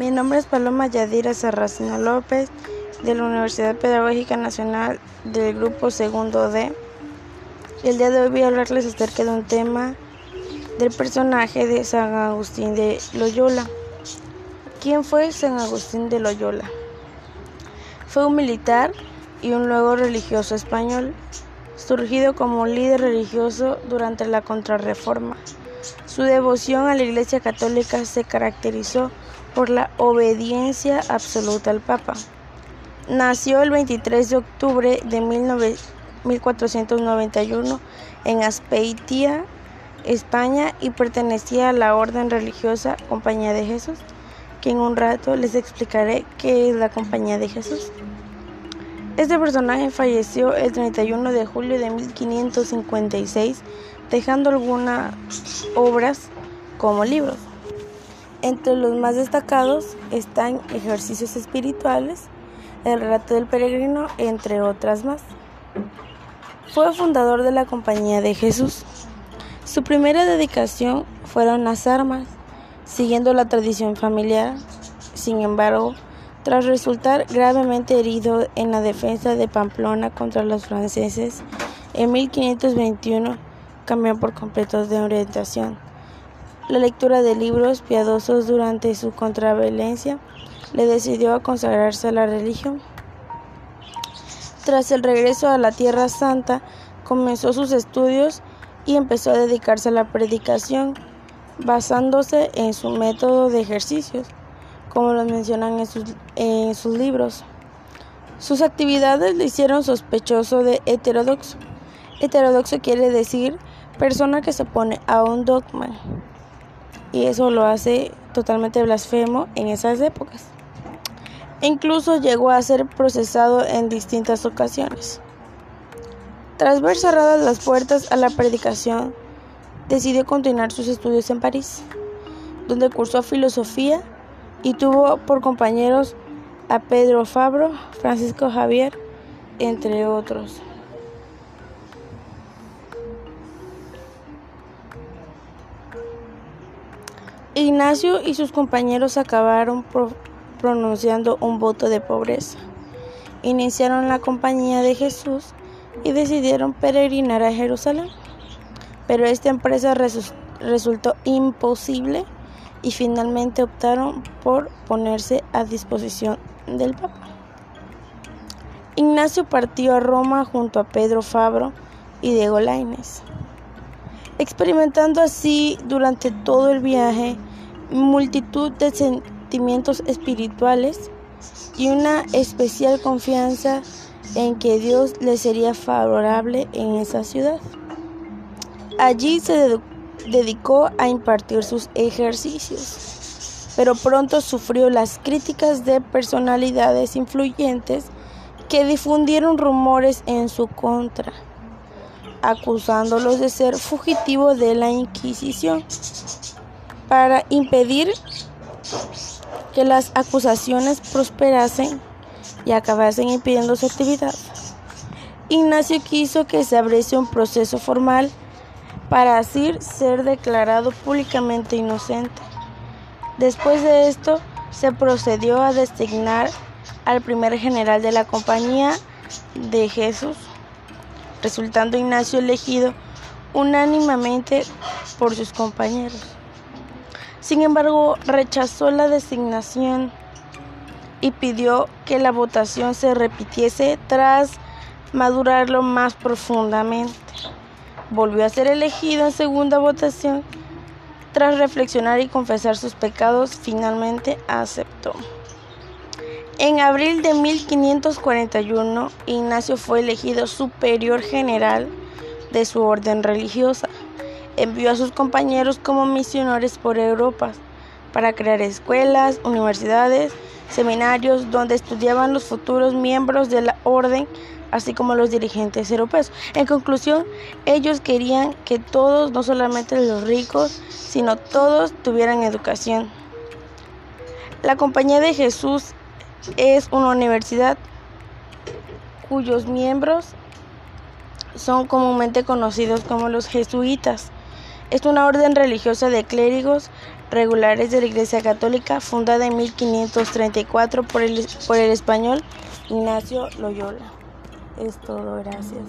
Mi nombre es Paloma Yadira Sarracino López de la Universidad Pedagógica Nacional del Grupo Segundo D. El día de hoy voy a hablarles acerca de un tema del personaje de San Agustín de Loyola. ¿Quién fue San Agustín de Loyola? Fue un militar y un luego religioso español, surgido como líder religioso durante la Contrarreforma. Su devoción a la Iglesia Católica se caracterizó por la obediencia absoluta al Papa. Nació el 23 de octubre de 1491 en Aspeitia, España, y pertenecía a la orden religiosa Compañía de Jesús, que en un rato les explicaré qué es la Compañía de Jesús. Este personaje falleció el 31 de julio de 1556, dejando algunas obras como libros. Entre los más destacados están Ejercicios Espirituales, El relato del peregrino, entre otras más. Fue fundador de la Compañía de Jesús. Su primera dedicación fueron las armas, siguiendo la tradición familiar. Sin embargo, tras resultar gravemente herido en la defensa de Pamplona contra los franceses, en 1521 cambió por completo de orientación la lectura de libros piadosos durante su contravalencia le decidió a consagrarse a la religión. Tras el regreso a la Tierra Santa, comenzó sus estudios y empezó a dedicarse a la predicación, basándose en su método de ejercicios, como lo mencionan en sus, en sus libros. Sus actividades le hicieron sospechoso de heterodoxo. Heterodoxo quiere decir persona que se opone a un dogma y eso lo hace totalmente blasfemo en esas épocas. Incluso llegó a ser procesado en distintas ocasiones. Tras ver cerradas las puertas a la predicación, decidió continuar sus estudios en París, donde cursó filosofía y tuvo por compañeros a Pedro Fabro, Francisco Javier, entre otros. Ignacio y sus compañeros acabaron pronunciando un voto de pobreza. Iniciaron la compañía de Jesús y decidieron peregrinar a Jerusalén. Pero esta empresa resultó imposible y finalmente optaron por ponerse a disposición del Papa. Ignacio partió a Roma junto a Pedro Fabro y Diego Lainez experimentando así durante todo el viaje multitud de sentimientos espirituales y una especial confianza en que Dios le sería favorable en esa ciudad. Allí se dedicó a impartir sus ejercicios, pero pronto sufrió las críticas de personalidades influyentes que difundieron rumores en su contra acusándolos de ser fugitivos de la Inquisición. Para impedir que las acusaciones prosperasen y acabasen impidiendo su actividad, Ignacio quiso que se abriese un proceso formal para así ser declarado públicamente inocente. Después de esto, se procedió a designar al primer general de la compañía de Jesús resultando Ignacio elegido unánimemente por sus compañeros. Sin embargo, rechazó la designación y pidió que la votación se repitiese tras madurarlo más profundamente. Volvió a ser elegido en segunda votación. Tras reflexionar y confesar sus pecados, finalmente aceptó. En abril de 1541, Ignacio fue elegido superior general de su orden religiosa. Envió a sus compañeros como misioneros por Europa para crear escuelas, universidades, seminarios donde estudiaban los futuros miembros de la orden, así como los dirigentes europeos. En conclusión, ellos querían que todos, no solamente los ricos, sino todos tuvieran educación. La Compañía de Jesús es una universidad cuyos miembros son comúnmente conocidos como los jesuitas. Es una orden religiosa de clérigos regulares de la Iglesia Católica fundada en 1534 por el, por el español Ignacio Loyola. Es todo, gracias.